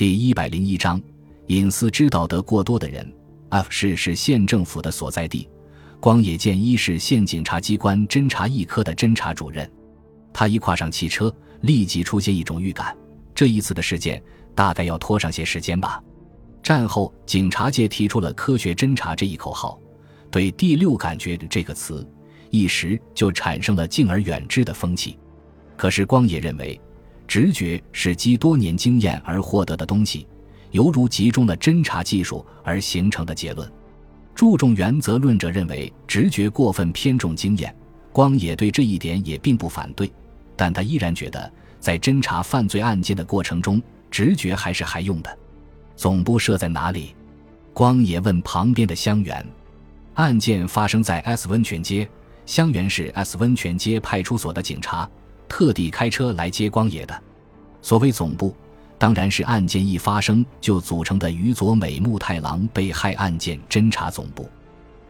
第一百零一章，隐私知道得过多的人。F 市是县政府的所在地。光野健一是县警察机关侦查一科的侦查主任。他一跨上汽车，立即出现一种预感：这一次的事件大概要拖上些时间吧。战后，警察界提出了“科学侦查”这一口号，对“第六感觉”这个词一时就产生了敬而远之的风气。可是，光野认为。直觉是积多年经验而获得的东西，犹如集中了侦查技术而形成的结论。注重原则论者认为直觉过分偏重经验，光野对这一点也并不反对，但他依然觉得在侦查犯罪案件的过程中，直觉还是还用的。总部设在哪里？光野问旁边的香园。案件发生在 S 温泉街，香园是 S 温泉街派出所的警察。特地开车来接光野的，所谓总部，当然是案件一发生就组成的宇佐美木太郎被害案件侦查总部。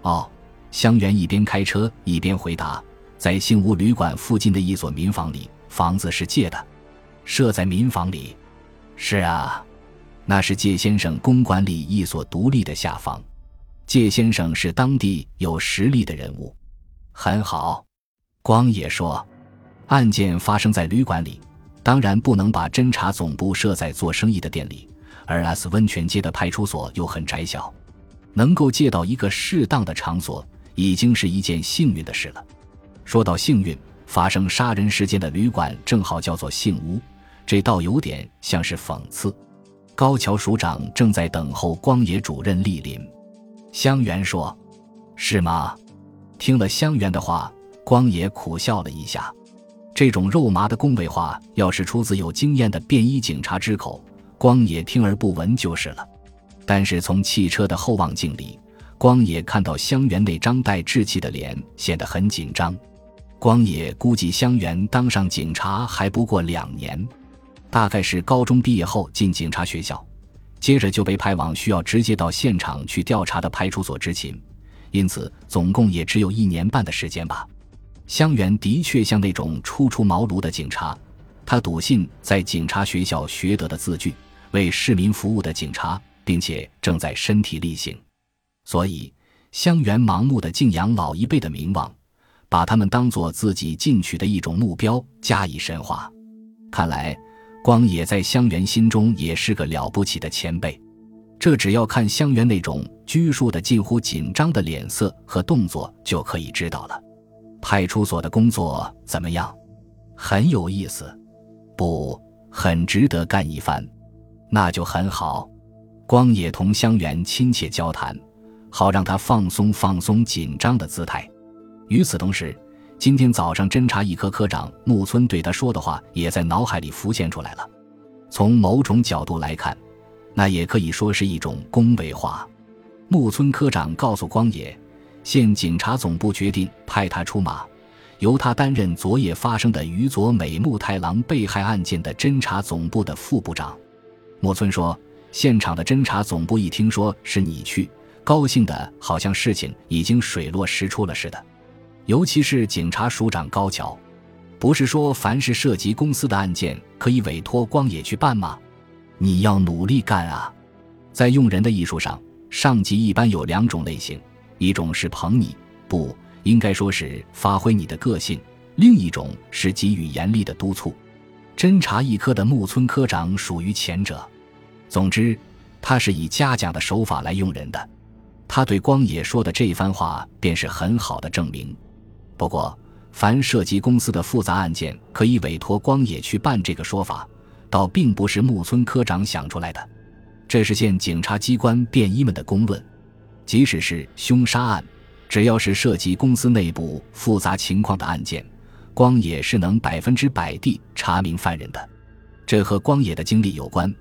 哦，香园一边开车一边回答：“在幸屋旅馆附近的一所民房里，房子是借的，设在民房里。是啊，那是介先生公馆里一所独立的下房。介先生是当地有实力的人物。很好，光野说。”案件发生在旅馆里，当然不能把侦查总部设在做生意的店里，而 S 温泉街的派出所又很窄小，能够借到一个适当的场所，已经是一件幸运的事了。说到幸运，发生杀人事件的旅馆正好叫做幸屋，这倒有点像是讽刺。高桥署长正在等候光野主任莅临，香园说：“是吗？”听了香园的话，光野苦笑了一下。这种肉麻的恭维话，要是出自有经验的便衣警察之口，光野听而不闻就是了。但是从汽车的后望镜里，光野看到香园那张带稚气的脸显得很紧张。光野估计香园当上警察还不过两年，大概是高中毕业后进警察学校，接着就被派往需要直接到现场去调查的派出所执勤，因此总共也只有一年半的时间吧。香园的确像那种初出茅庐的警察，他笃信在警察学校学得的字句，为市民服务的警察，并且正在身体力行。所以，香园盲目的敬仰老一辈的名望，把他们当做自己进取的一种目标加以神化。看来，光野在香园心中也是个了不起的前辈。这只要看香园那种拘束的近乎紧张的脸色和动作就可以知道了。派出所的工作怎么样？很有意思，不，很值得干一番。那就很好。光野同香园亲切交谈，好让他放松放松紧张的姿态。与此同时，今天早上侦查一科科长木村对他说的话也在脑海里浮现出来了。从某种角度来看，那也可以说是一种恭维话。木村科长告诉光野。县警察总部决定派他出马，由他担任昨夜发生的于佐美木太郎被害案件的侦查总部的副部长。木村说：“现场的侦查总部一听说是你去，高兴的好像事情已经水落石出了似的。尤其是警察署长高桥，不是说凡是涉及公司的案件可以委托光野去办吗？你要努力干啊！在用人的艺术上，上级一般有两种类型。”一种是捧你，不应该说是发挥你的个性；另一种是给予严厉的督促。侦查一科的木村科长属于前者。总之，他是以嘉奖的手法来用人的。他对光野说的这番话便是很好的证明。不过，凡涉及公司的复杂案件，可以委托光野去办，这个说法倒并不是木村科长想出来的，这是县警察机关便衣们的公论。即使是凶杀案，只要是涉及公司内部复杂情况的案件，光野是能百分之百地查明犯人的。这和光野的经历有关，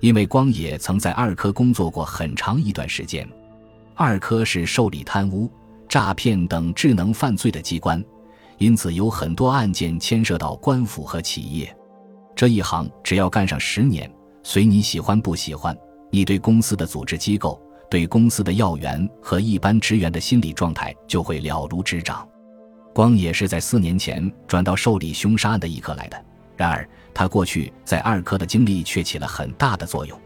因为光野曾在二科工作过很长一段时间。二科是受理贪污、诈骗等智能犯罪的机关，因此有很多案件牵涉到官府和企业。这一行只要干上十年，随你喜欢不喜欢，你对公司的组织机构。对公司的要员和一般职员的心理状态就会了如指掌。光野是在四年前转到受理凶杀案的一科来的，然而他过去在二科的经历却起了很大的作用。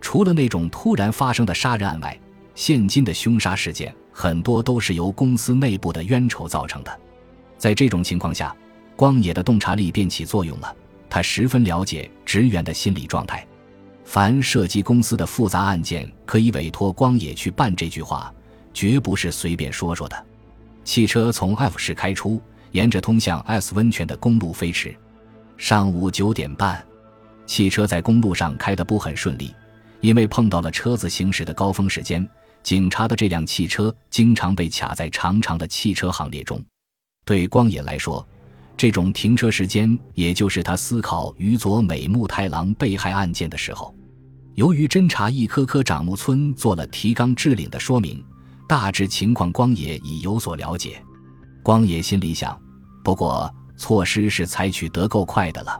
除了那种突然发生的杀人案外，现今的凶杀事件很多都是由公司内部的冤仇造成的。在这种情况下，光野的洞察力便起作用了。他十分了解职员的心理状态。凡涉及公司的复杂案件，可以委托光野去办。这句话绝不是随便说说的。汽车从 F 市开出，沿着通向 S 温泉的公路飞驰。上午九点半，汽车在公路上开得不很顺利，因为碰到了车子行驶的高峰时间。警察的这辆汽车经常被卡在长长的汽车行列中。对光野来说，这种停车时间也就是他思考于佐美木太郎被害案件的时候。由于侦查一科科长木村做了提纲挈领的说明，大致情况光野已有所了解。光野心里想：不过措施是采取得够快的了。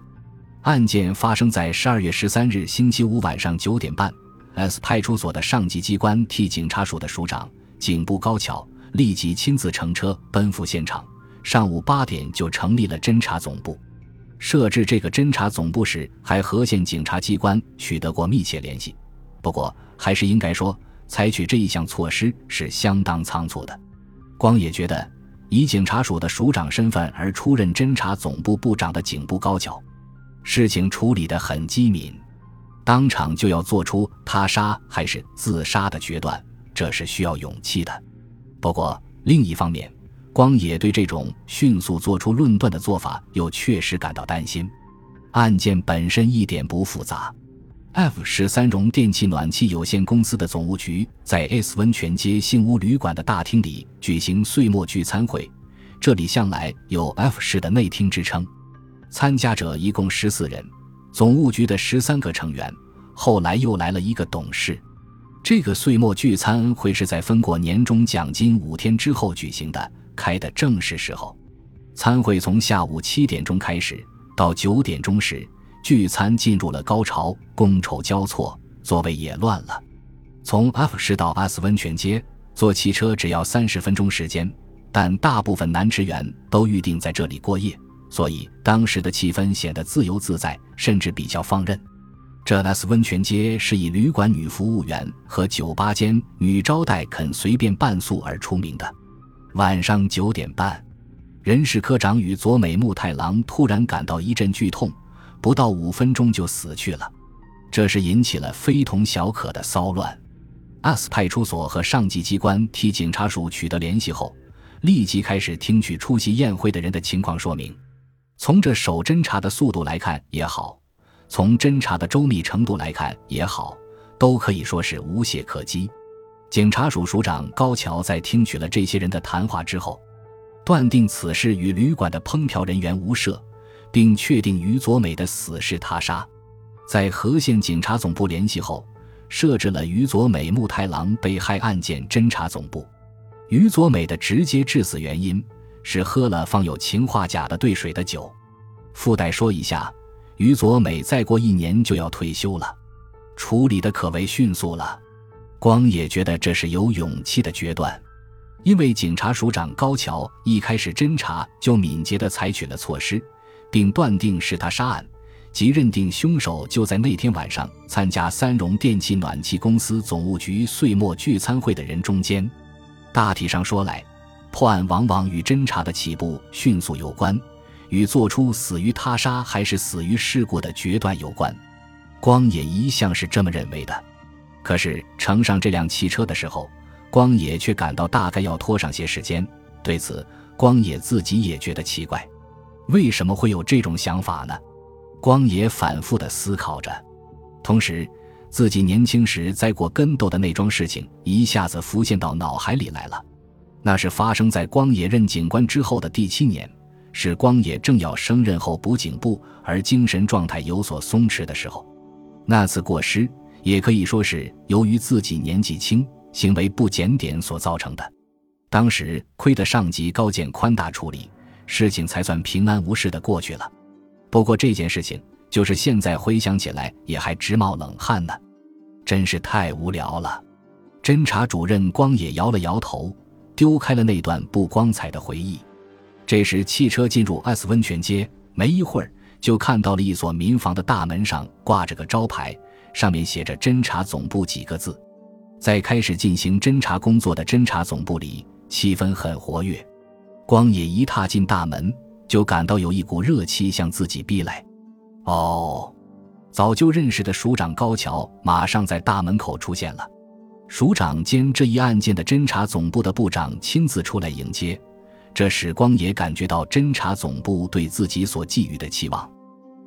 案件发生在十二月十三日星期五晚上九点半。S 派出所的上级机关替警察署的署长警部高桥立即亲自乘车奔赴现场，上午八点就成立了侦查总部。设置这个侦查总部时，还和县警察机关取得过密切联系。不过，还是应该说，采取这一项措施是相当仓促的。光野觉得，以警察署的署长身份而出任侦查总部部长的警部高桥，事情处理得很机敏。当场就要做出他杀还是自杀的决断，这是需要勇气的。不过另一方面，光野对这种迅速做出论断的做法又确实感到担心。案件本身一点不复杂。F 十三荣电气暖气有限公司的总务局在 S 温泉街幸屋旅馆的大厅里举行岁末聚餐会，这里向来有 F 市的内厅之称。参加者一共十四人。总务局的十三个成员，后来又来了一个董事。这个岁末聚餐会是在分过年终奖金五天之后举行的，开的正是时候。餐会从下午七点钟开始，到九点钟时，聚餐进入了高潮，觥筹交错，座位也乱了。从 F 市到 S 温泉街，坐汽车只要三十分钟时间，但大部分男职员都预定在这里过夜。所以当时的气氛显得自由自在，甚至比较放任。这 S 温泉街是以旅馆女服务员和酒吧间女招待肯随便伴宿而出名的。晚上九点半，人事科长与佐美木太郎突然感到一阵剧痛，不到五分钟就死去了。这是引起了非同小可的骚乱。S 派出所和上级机关替警察署取得联系后，立即开始听取出席宴会的人的情况说明。从这手侦查的速度来看也好，从侦查的周密程度来看也好，都可以说是无懈可击。警察署署长高桥在听取了这些人的谈话之后，断定此事与旅馆的烹调人员无涉，并确定于佐美的死是他杀。在和县警察总部联系后，设置了于佐美木太郎被害案件侦查总部。于佐美的直接致死原因。是喝了放有氰化钾的兑水的酒。附带说一下，于佐美再过一年就要退休了，处理的可谓迅速了。光也觉得这是有勇气的决断，因为警察署长高桥一开始侦查就敏捷地采取了措施，并断定是他杀案，即认定凶手就在那天晚上参加三荣电气暖气公司总务局岁末聚餐会的人中间。大体上说来。破案往往与侦查的起步迅速有关，与做出死于他杀还是死于事故的决断有关。光野一向是这么认为的。可是乘上这辆汽车的时候，光野却感到大概要拖上些时间。对此，光野自己也觉得奇怪，为什么会有这种想法呢？光野反复的思考着，同时，自己年轻时栽过跟斗的那桩事情一下子浮现到脑海里来了。那是发生在光野任警官之后的第七年，是光野正要升任后补警部，而精神状态有所松弛的时候。那次过失也可以说是由于自己年纪轻、行为不检点所造成的。当时亏得上级高见宽大处理，事情才算平安无事的过去了。不过这件事情，就是现在回想起来也还直冒冷汗呢，真是太无聊了。侦查主任光野摇了摇头。丢开了那段不光彩的回忆。这时，汽车进入 S 温泉街，没一会儿就看到了一所民房的大门上挂着个招牌，上面写着“侦查总部”几个字。在开始进行侦查工作的侦查总部里，气氛很活跃。光野一踏进大门，就感到有一股热气向自己逼来。哦，早就认识的署长高桥马上在大门口出现了。署长兼这一案件的侦查总部的部长亲自出来迎接，这使光野感觉到侦查总部对自己所寄予的期望。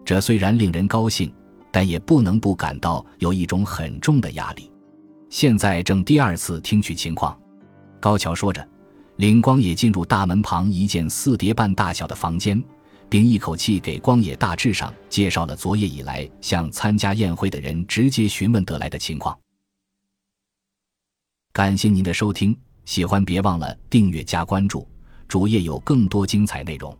这虽然令人高兴，但也不能不感到有一种很重的压力。现在正第二次听取情况，高桥说着。领光野进入大门旁一间四叠半大小的房间，并一口气给光野大致上介绍了昨夜以来向参加宴会的人直接询问得来的情况。感谢您的收听，喜欢别忘了订阅加关注，主页有更多精彩内容。